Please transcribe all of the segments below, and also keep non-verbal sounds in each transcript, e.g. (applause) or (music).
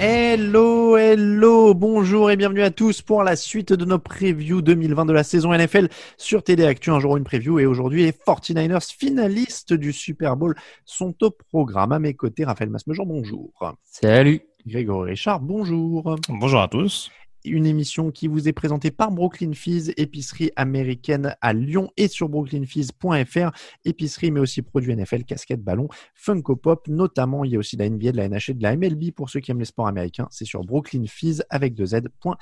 Hello, hello, bonjour et bienvenue à tous pour la suite de nos previews 2020 de la saison NFL sur TD Actu. Un jour une preview et aujourd'hui les 49ers finalistes du Super Bowl sont au programme. À mes côtés, Raphaël Masmejean, bonjour. Salut. Grégory Richard, bonjour. Bonjour à tous une émission qui vous est présentée par Brooklyn Fizz, épicerie américaine à Lyon et sur brooklynfizz.fr. Épicerie, mais aussi produits NFL, casquettes, ballons, Funko Pop, notamment. Il y a aussi la NBA, de la NH et de la MLB pour ceux qui aiment les sports américains. C'est sur brooklynfizz avec deux Z.fr.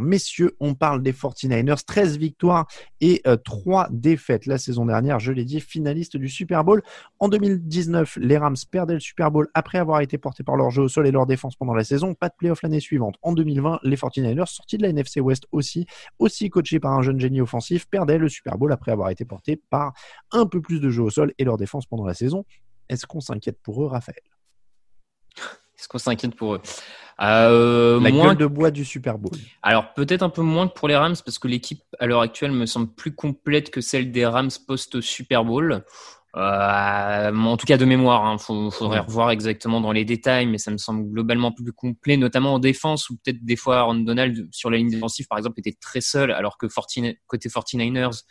Messieurs, on parle des 49ers, 13 victoires et 3 euh, défaites la saison dernière. Je l'ai dit, finaliste du Super Bowl. En 2019, les Rams perdaient le Super Bowl après avoir été portés par leur jeu au sol et leur défense pendant la saison. Pas de playoff l'année suivante. En 2020, les 49 49 sorti de la NFC West aussi, aussi coaché par un jeune génie offensif, perdait le Super Bowl après avoir été porté par un peu plus de jeu au sol et leur défense pendant la saison. Est-ce qu'on s'inquiète pour eux, Raphaël? Est-ce qu'on s'inquiète pour eux? Euh, La gueule de bois du Super Bowl. Alors peut-être un peu moins que pour les Rams parce que l'équipe à l'heure actuelle me semble plus complète que celle des Rams post Super Bowl. Euh, en tout cas de mémoire, il hein. faudrait revoir exactement dans les détails, mais ça me semble globalement plus complet, notamment en défense, où peut-être des fois Aaron Donald sur la ligne défensive, par exemple, était très seul, alors que côté 49ers,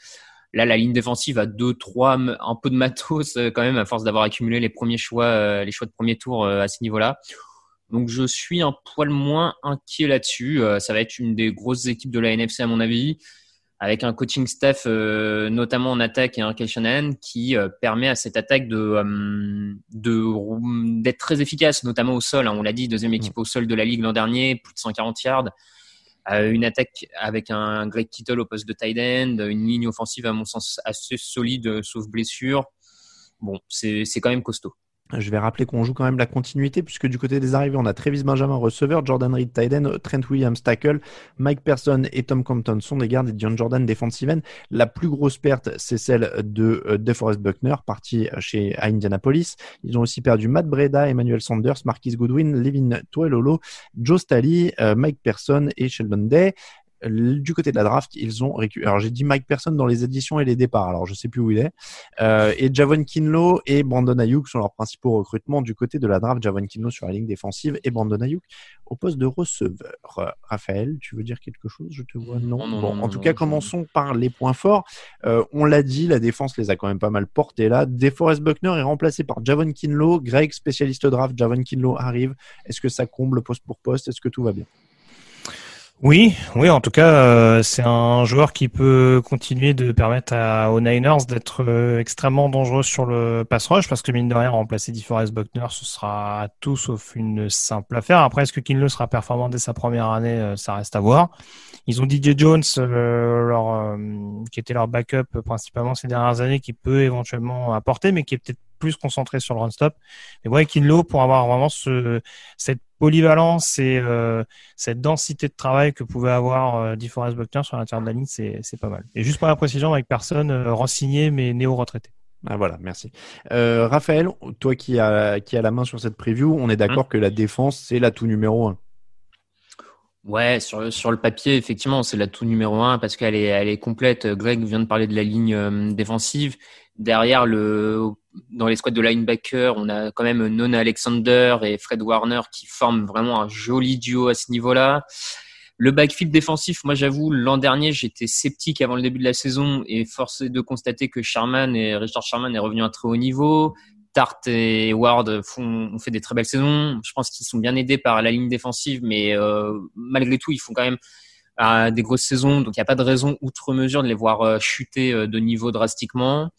là, la ligne défensive a deux, trois, un peu de matos euh, quand même, à force d'avoir accumulé les premiers choix, euh, les choix de premier tour à ce niveau-là. Donc je suis un poil moins inquiet là-dessus. ça va être une des grosses équipes de la NFC à mon avis avec un coaching staff euh, notamment en attaque et un Shanahan qui euh, permet à cette attaque de euh, de d'être très efficace notamment au sol hein. on l'a dit deuxième mm. équipe au sol de la ligue l'an dernier plus de 140 yards une attaque avec un Greg Kittle au poste de tight end une ligne offensive à mon sens assez solide sauf blessure. Bon c'est quand même costaud je vais rappeler qu'on joue quand même la continuité, puisque du côté des arrivées, on a Travis Benjamin, receveur, Jordan Reed, Tyden, Trent Williams, tackle, Mike Person et Tom Compton sont des gardes et John Jordan, defensive end. La plus grosse perte, c'est celle de euh, DeForest Buckner, parti chez Indianapolis. Ils ont aussi perdu Matt Breda, Emmanuel Sanders, Marquis Goodwin, Levin Tuelolo, Joe Staley, euh, Mike Person et Sheldon Day du côté de la draft, ils ont récupéré. Alors j'ai dit Mike Person dans les éditions et les départs, alors je sais plus où il est. Euh, et Javon Kinlo et Brandon Ayuk sont leurs principaux recrutements du côté de la draft. Javon Kinlo sur la ligne défensive et Brandon Ayuk au poste de receveur. Raphaël, tu veux dire quelque chose? Je te vois non. bon, en tout cas, commençons par les points forts. Euh, on l'a dit, la défense les a quand même pas mal portés là. DeForest Buckner est remplacé par Javon Kinlo. Greg, spécialiste draft, Javon Kinlo arrive. Est-ce que ça comble poste pour poste? Est-ce que tout va bien? Oui, oui, en tout cas, euh, c'est un joueur qui peut continuer de permettre à, aux Niners d'être euh, extrêmement dangereux sur le pass rush parce que mine de rien, remplacer DeForest Buckner, ce sera tout sauf une simple affaire. Après, est-ce que Kinlo sera performant dès sa première année? Euh, Ça reste à voir. Ils ont DJ Jones, leur, qui était leur backup principalement ces dernières années, qui peut éventuellement apporter, mais qui est peut-être plus concentré sur le run stop. Mais ouais, Kinlo pour avoir vraiment ce, cette polyvalence et euh, cette densité de travail que pouvait avoir euh, DeForest Buckner sur l'intérieur de la ligne, c'est, c'est pas mal. Et juste pour la précision, avec personne euh, rensigné mais néo-retraité. Ah voilà, merci. Euh, Raphaël, toi qui as qui a la main sur cette preview, on est d'accord hum. que la défense c'est l'atout numéro un. Ouais, sur, sur le papier, effectivement, c'est l'atout numéro un parce qu'elle est, elle est complète. Greg vient de parler de la ligne défensive. Derrière, le, dans les squads de linebacker, on a quand même Nona Alexander et Fred Warner qui forment vraiment un joli duo à ce niveau-là. Le backfield défensif, moi j'avoue, l'an dernier j'étais sceptique avant le début de la saison et forcé de constater que Sherman et Richard Sherman est revenu à très haut niveau. Tart et Ward font, ont fait des très belles saisons. Je pense qu'ils sont bien aidés par la ligne défensive, mais euh, malgré tout, ils font quand même euh, des grosses saisons, donc il n'y a pas de raison outre mesure de les voir euh, chuter de niveau drastiquement.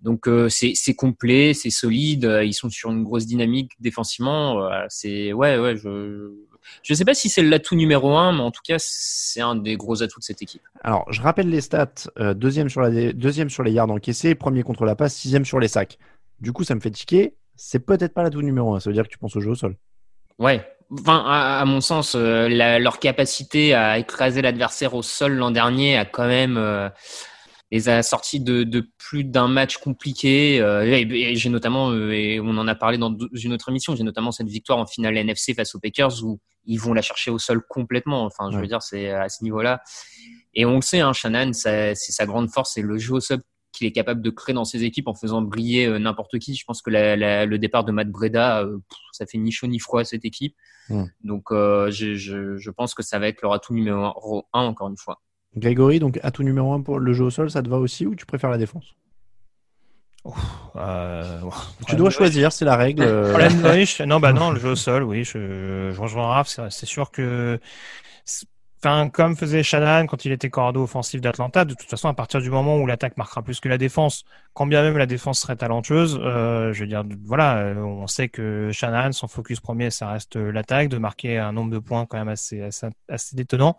Donc c'est complet, c'est solide. Ils sont sur une grosse dynamique défensivement. C'est ouais ouais. Je... Je ne sais pas si c'est l'atout numéro un, mais en tout cas, c'est un des gros atouts de cette équipe. Alors, je rappelle les stats. Deuxième, sur la, deuxième sur les yards encaissés, premier contre la passe, sixième sur les sacs. Du coup, ça me fait tiquer. C'est peut-être pas l'atout numéro un. Ça veut dire que tu penses au jeu au sol. Ouais. Enfin, à, mon sens, euh, leur capacité à écraser l'adversaire au sol l'an dernier a quand même euh, les a sortis de, de plus d'un match compliqué. et, j'ai notamment, et on en a parlé dans une autre émission, j'ai notamment cette victoire en finale NFC face aux Packers où ils vont la chercher au sol complètement. Enfin, je veux dire, c'est à ce niveau-là. Et on le sait, hein, Shannon, c'est sa grande force, c'est le jeu au sol qu'il est capable de créer dans ses équipes en faisant briller euh, n'importe qui. Je pense que le départ de Matt Breda, euh, ça fait ni chaud ni froid à cette équipe. Donc, euh, je, je, pense que ça va être leur atout numéro 1 encore une fois. Grégory, donc atout numéro 1 pour le jeu au sol, ça te va aussi ou tu préfères la défense? (laughs) Tu dois choisir, c'est la règle. (laughs) non, bah non, le jeu au sol, oui, je, je rejoins Raph. C'est sûr que Enfin, comme faisait Shannon quand il était cordeau offensif d'Atlanta, de toute façon, à partir du moment où l'attaque marquera plus que la défense, quand bien même la défense serait talentueuse, euh, je veux dire, voilà, euh, on sait que Shannon, son focus premier, ça reste l'attaque, de marquer un nombre de points quand même assez assez, assez détonnant.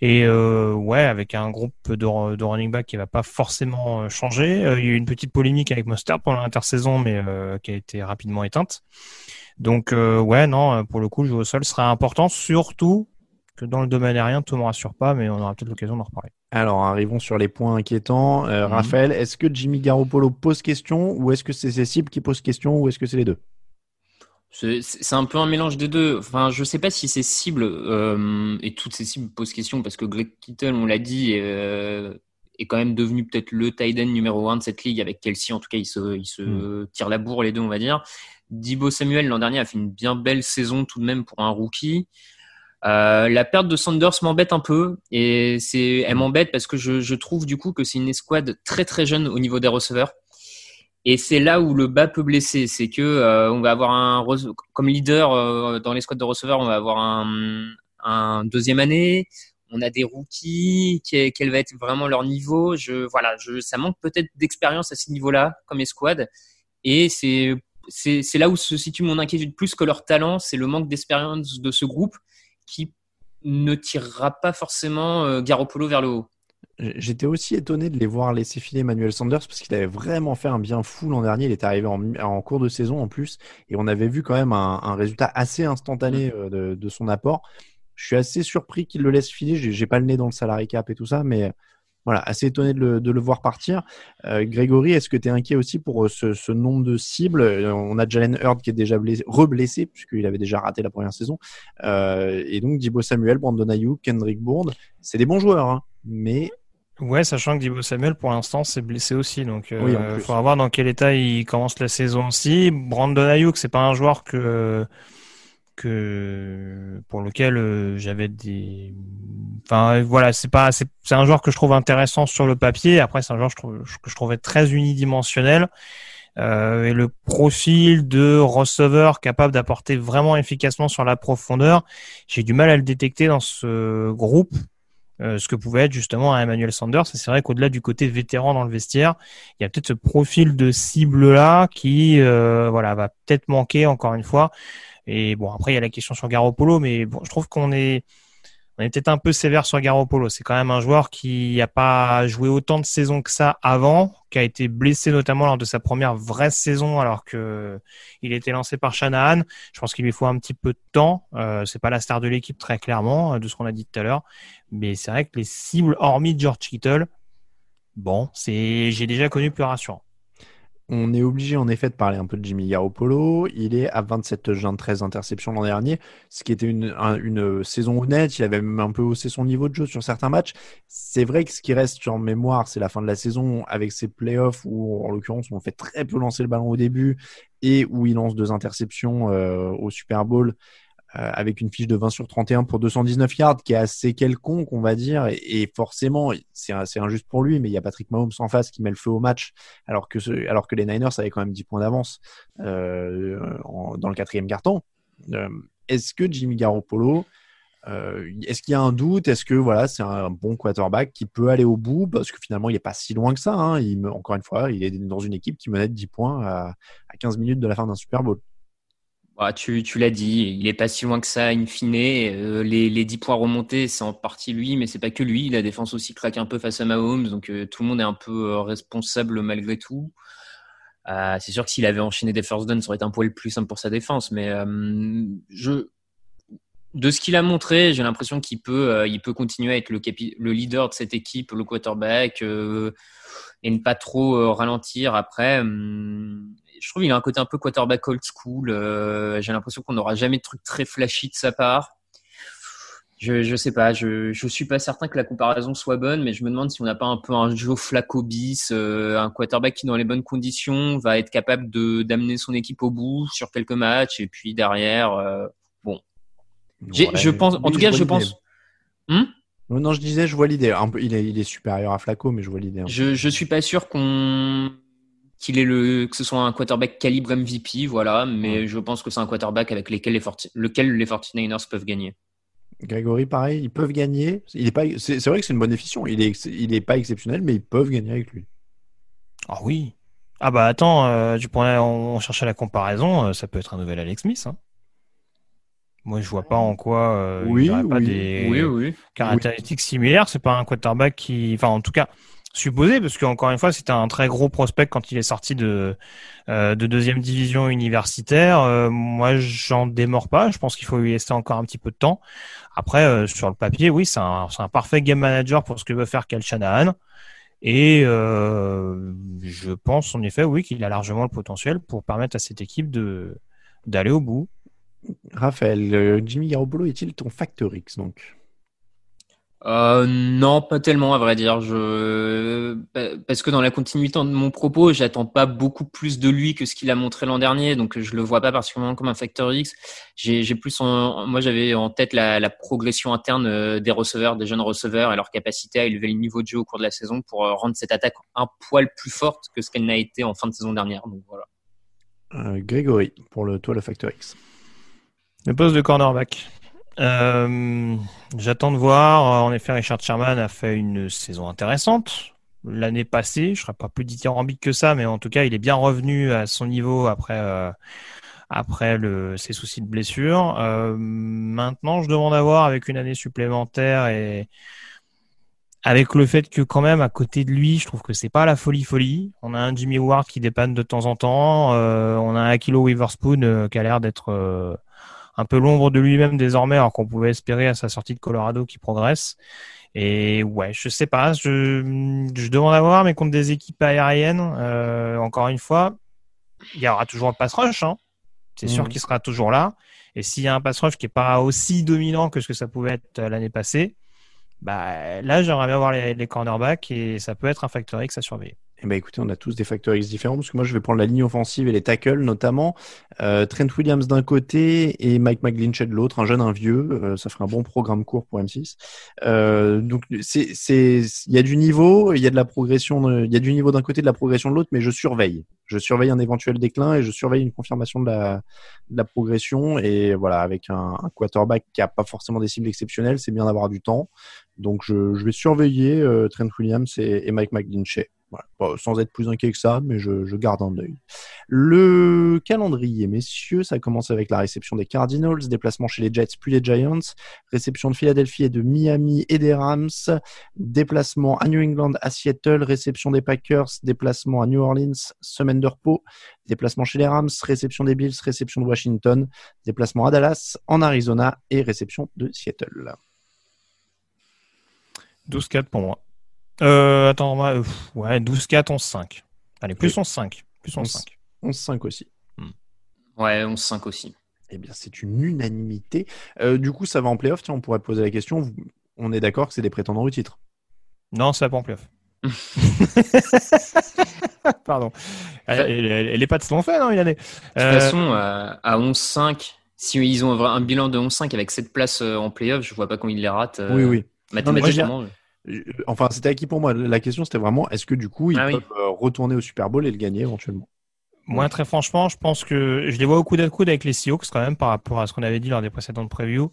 Et euh, ouais, avec un groupe de, running back qui va pas forcément euh, changer. il y a eu une petite polémique avec Mustard pendant l'intersaison, mais qui a été rapidement éteinte. Donc ouais, non, pour le coup, le au sol sera important, surtout que dans le domaine aérien, tout ne me rassure pas, mais on aura peut-être l'occasion d'en reparler. Alors, arrivons sur les points inquiétants. Euh, mhm. Raphaël, est-ce que Jimmy Garoppolo pose question ou est-ce que c'est ses cibles qui posent question ou est-ce que c'est les deux? C'est un peu un mélange des deux. Enfin, je sais pas si ces cibles euh, et toutes ces cibles posent question parce que Greg Kittle, on l'a dit, euh, est quand même devenu peut-être le tight end numéro un de cette ligue avec Kelsey. En tout cas, il se, il se mhm. tire la bourre les deux, on va dire. Dibo Samuel l'an dernier a fait une bien belle saison tout de même pour un rookie. Euh, la perte de Sanders m'embête un peu et c'est elle m'embête parce que je, trouve du coup que c'est une escouade très très jeune au niveau des receveurs. Et c'est là où le bas peut blesser. C'est que euh, on va avoir un comme leader euh, dans l'escouade de receveurs on va avoir un, deuxième année. On a des rookies quel va être vraiment leur niveau. Je voilà je ça manque peut-être d'expérience à ce niveau-là comme escouade. Et c'est c'est là où se situe mon inquiétude plus que leur talent. C'est le manque d'expérience de ce groupe qui ne tirera pas forcément euh, Garoppolo vers le haut. J'étais aussi étonné de les voir laisser filer Manuel Sanders parce qu'il avait vraiment fait un bien fou l'an dernier. Il était arrivé en, cours de saison en plus et on avait vu quand même un, résultat assez instantané mm. euh, de, son apport. Je suis assez surpris qu'il le laisse filer. J'ai pas le nez dans le salary cap et tout ça, mais voilà, assez étonné de le, voir partir. Euh, Grégory, est-ce que tu es inquiet aussi pour euh, ce, nombre de cibles? Euh, On a Jalen Hurd qui est déjà blessé, reblessé, puisqu'il avait déjà raté la première saison. et donc, Dibo Samuel, Brandon Ayuk, Kendrick Bourne, c'est des bons joueurs, hein, mais Ouais, sachant que Dibo Samuel, pour l'instant, s'est blessé aussi. Donc, il faudra voir dans quel état il commence la saison aussi. Brandon Ayuk, c'est pas un joueur que que pour lequel euh, j'avais des enfin voilà c'est pas c'est un joueur que je trouve intéressant sur le papier. Après c'est un joueur que je, trouvais très unidimensionnel. Euh, et le profil de receveur capable d'apporter vraiment efficacement sur la profondeur j'ai du mal à le détecter dans ce groupe euh, ce que pouvait être justement Emmanuel Sanders. Et c'est vrai qu'au-delà du côté vétéran dans le vestiaire, il y a peut-être ce profil de cible là qui, euh, voilà, va peut-être manquer encore une fois. Et bon, après, il y a la question sur Garoppolo, mais bon, je trouve qu'on est, on est peut-être un peu sévère sur Garoppolo. C'est quand même un joueur qui n'a pas joué autant de saisons que ça avant, qui a été blessé notamment lors de sa première vraie saison alors que il était lancé par Shanahan. Je pense qu'il lui faut un petit peu de temps. Euh, c'est pas la star de l'équipe très clairement, de ce qu'on a dit tout à l'heure. Mais c'est vrai que les cibles, hormis George Kittle, bon, c'est, j'ai déjà connu plus rassurant. On est obligé en effet de parler un peu de Jimmy Garoppolo. Il est à 27 touchdowns, 13 interceptions l'an dernier, ce qui était une, une, saison honnête. Il avait même un peu haussé son niveau de jeu sur certains matchs. C'est vrai que ce qui reste en mémoire, c'est la fin de la saison avec ses playoffs où, en l'occurrence, on fait très peu lancer le ballon au début et où il lance deux interceptions euh, au Super Bowl. Euh, avec une fiche de 20 sur 31 pour 219 yards, qui est assez quelconque, on va dire. Et, forcément, c'est injuste pour lui, mais il y a Patrick Mahomes en face qui met le feu au match, alors que, alors que les Niners avaient quand même 10 points d'avance euh, dans le quatrième carton. Euh, est-ce que Jimmy Garoppolo, est-ce qu'il y a un doute? Est-ce que voilà, c'est un bon quarterback qui peut aller au bout? Parce que finalement, il n'est pas si loin que ça. Hein. Encore une fois, il est dans une équipe qui menait 10 points à, à 15 minutes de la fin d'un Super Bowl. Bah, tu, l'as dit, il est pas si loin que ça, in fine. Euh, les, les 10 points remontés, c'est en partie lui, mais c'est pas que lui. La défense aussi craque un peu face à Mahomes, donc euh, tout le monde est un peu euh, responsable malgré tout. c'est sûr que s'il avait enchaîné des first downs, ça aurait été un poil plus simple pour sa défense, mais de ce qu'il a montré, j'ai l'impression qu'il peut, continuer à être le, le, leader de cette équipe, le quarterback, et ne pas trop ralentir après. Hum, je trouve qu'il a un côté un peu quarterback old school. Euh, j'ai l'impression qu'on n'aura jamais de trucs très flashy de sa part. Je, je sais pas, je, je suis pas certain que la comparaison soit bonne, mais je me demande si on n'a pas un peu un Joe Flacco bis, euh, un quarterback qui dans les bonnes conditions va être capable de d'amener son équipe au bout sur quelques matchs et puis derrière, euh, bon. je pense, en tout cas, je pense. Hmm? Non, je disais, je vois l'idée. Il est, il est supérieur à Flacco, mais je vois l'idée. Je, je suis pas sûr qu'on qu'il est le que ce soit un quarterback calibre MVP, voilà, mais je pense que c'est un quarterback avec lesquels les lequel les 49ers peuvent gagner. Grégory, pareil, ils peuvent gagner. Il est pas, c'est, vrai que c'est une bonne efficience. Il est, il est pas exceptionnel, mais ils peuvent gagner avec lui. Ah oui. Ah bah attends, euh, tu pourrais, on, cherchait la comparaison, euh, ça peut être un nouvel Alex Smith. Hein. Moi, je vois pas en quoi euh, oui, il oui, pas des caractéristiques similaires. C'est pas un quarterback qui, enfin, en tout cas, supposé, parce qu'encore une fois, c'était un très gros prospect quand il est sorti de, euh, de deuxième division universitaire. Euh, moi, j'en démords pas. Je pense qu'il faut lui laisser encore un petit peu de temps. Après, euh, sur le papier, oui, c'est un, parfait game manager pour ce que veut faire Cal Shanahan. Et je pense en effet, oui, qu'il a largement le potentiel pour permettre à cette équipe d'aller au bout. Raphaël, Jimmy Garoppolo est-il ton facteur X donc? Euh, non, pas tellement à vrai dire. Je... Parce que dans la continuité de mon propos, j'attends pas beaucoup plus de lui que ce qu'il a montré l'an dernier, donc je le vois pas particulièrement comme un facteur X. J'ai plus, moi j'avais en tête la, la, progression interne euh, des receveurs, des jeunes receveurs et leur capacité à élever le niveau de jeu au cours de la saison pour euh, rendre cette attaque un poil plus forte que ce qu'elle n'a été en fin de saison dernière. Donc voilà. Euh, Grégory, pour le toi le facteur X. Le poste de cornerback. Euh, j'attends de voir. En effet, Richard Sherman a fait une saison intéressante l'année passée. Je serais pas plus dithyrambique que ça, mais en tout cas, il est bien revenu à son niveau après euh, après ses soucis de blessure. Euh, maintenant, je demande à voir avec une année supplémentaire et avec le fait que quand même à côté de lui, je trouve que c'est pas la folie folie. On a un Jimmy Ward qui dépanne de temps en temps. on a un Akilo Witherspoon qui a l'air d'être un peu l'ombre de lui-même désormais, alors qu'on pouvait espérer à sa sortie de Colorado qui progresse. Et ouais, je sais pas, je, je demande à voir, mais contre des équipes aériennes, euh, encore une fois, il y aura toujours le pass rush. Hein. C'est sûr mhm. qu'il sera toujours là. Et s'il y a un pass rush qui est pas aussi dominant que ce que ça pouvait être euh, l'année passée, bah là j'aimerais bien voir les, les cornerbacks et ça peut être un facteur X à surveiller. Eh ben écoutez, on a tous des facteurs X différents parce que moi je vais prendre la ligne offensive et les tackles notamment. Euh, Trent Williams d'un côté et Mike McGlinchey de l'autre, un jeune, un vieux. Euh, ça ferait un bon programme court pour M6. Euh, donc il y a du niveau, il y a de la progression, il y a du niveau d'un côté de la progression de l'autre, mais je surveille. Je surveille un éventuel déclin et je surveille une confirmation de la de la progression et voilà avec un, quarterback qui a pas forcément des cibles exceptionnelles, c'est bien d'avoir du temps. Donc je, je vais surveiller euh, Trent Williams et, et Mike McGlinchey sans être plus inquiet que ça, mais je, garde un œil. Le calendrier, messieurs, ça commence avec la réception des Cardinals, déplacement chez les Jets puis les Giants, réception de Philadelphie et de Miami et des Rams, déplacement à New England, à Seattle, réception des Packers, déplacement à New Orleans, semaine de repos, déplacement chez les Rams, réception des Bills, réception de Washington, déplacement à Dallas, en Arizona et réception de Seattle. 12-4 pour moi. Euh, attends, moi, ouais, 12-4, 11-5. Allez, plus 11-5. Plus 11-5. 11-5 aussi. Hmm. Ouais, 11-5 aussi. Eh bien, c'est une unanimité. Euh, du coup, ça va en playoff? Tiens, on pourrait poser la question. On est d'accord que c'est des prétendants au titre? Non, ça va pas en playoff. (laughs) Pardon. Elle, est pas de ce fait, non, il De toute euh, façon, à 11-5, si ils ont un bilan de 11-5 avec cette place euh, en playoff, je vois pas comment ils les ratent. oui, oui. Mathématiquement. Enfin, c'était acquis pour moi. La question, c'était vraiment est-ce que du coup, ils ah peuvent euh, retourner au Super Bowl et le gagner éventuellement? Moi, très franchement, je pense que je les vois au coup d'un coude avec les Seahawks quand même par rapport à ce qu'on avait dit lors des précédentes previews.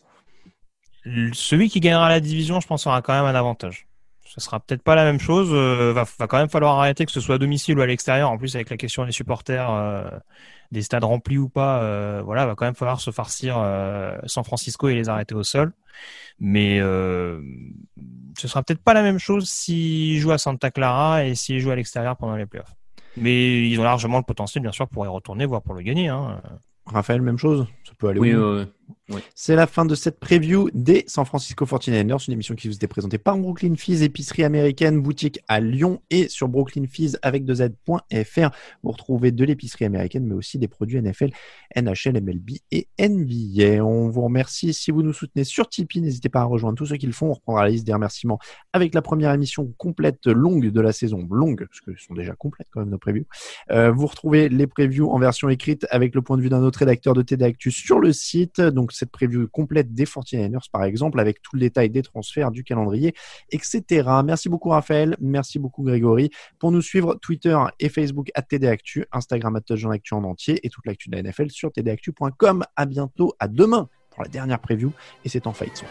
Celui qui gagnera la division, je pense, aura quand même un avantage. ce sera peut-être pas la même chose. Euh, va, va quand même falloir arrêter que ce soit à domicile ou à l'extérieur. En plus, avec la question des supporters, euh, des stades remplis ou pas, euh, voilà, va quand même falloir se farcir San Francisco et les arrêter au sol. Mais ce sera peut-être pas la même chose s'ils jouent à Santa Clara et s'ils jouent à l'extérieur pendant les playoffs. Mais ils ont largement le potentiel, bien sûr, pour y retourner, voire pour le gagner. Hein. Raphaël, même chose? Ça peut aller oui, où? C'est la fin de cette preview des San Francisco 49ers, une émission qui vous était présentée par Brooklyn Fizz, épicerie américaine, boutique à Lyon et sur brooklynfizz avec 2z.fr. Vous retrouvez de l'épicerie américaine, mais aussi des produits NFL, NHL, MLB et NBA. On vous remercie si vous nous soutenez sur Tipeee. N'hésitez pas à rejoindre tous ceux qui le font. On reprendra la liste des remerciements avec la première émission complète longue de la saison. Longue, parce que sont déjà complètes quand même nos previews. Euh, vous retrouvez les previews en version écrite avec le point de vue d'un autre rédacteur de TD Actu sur le site. Donc cette preview complète des 49ers, par exemple, avec tout le détail des transferts, du calendrier, etc. Merci beaucoup, Raphaël. Merci beaucoup, Grégory. Pour nous suivre, Twitter et Facebook à TDActu, Instagram à Actu en entier et toute l'actu de la NFL sur tdactu.com. À bientôt, à demain pour la dernière preview et c'est en fight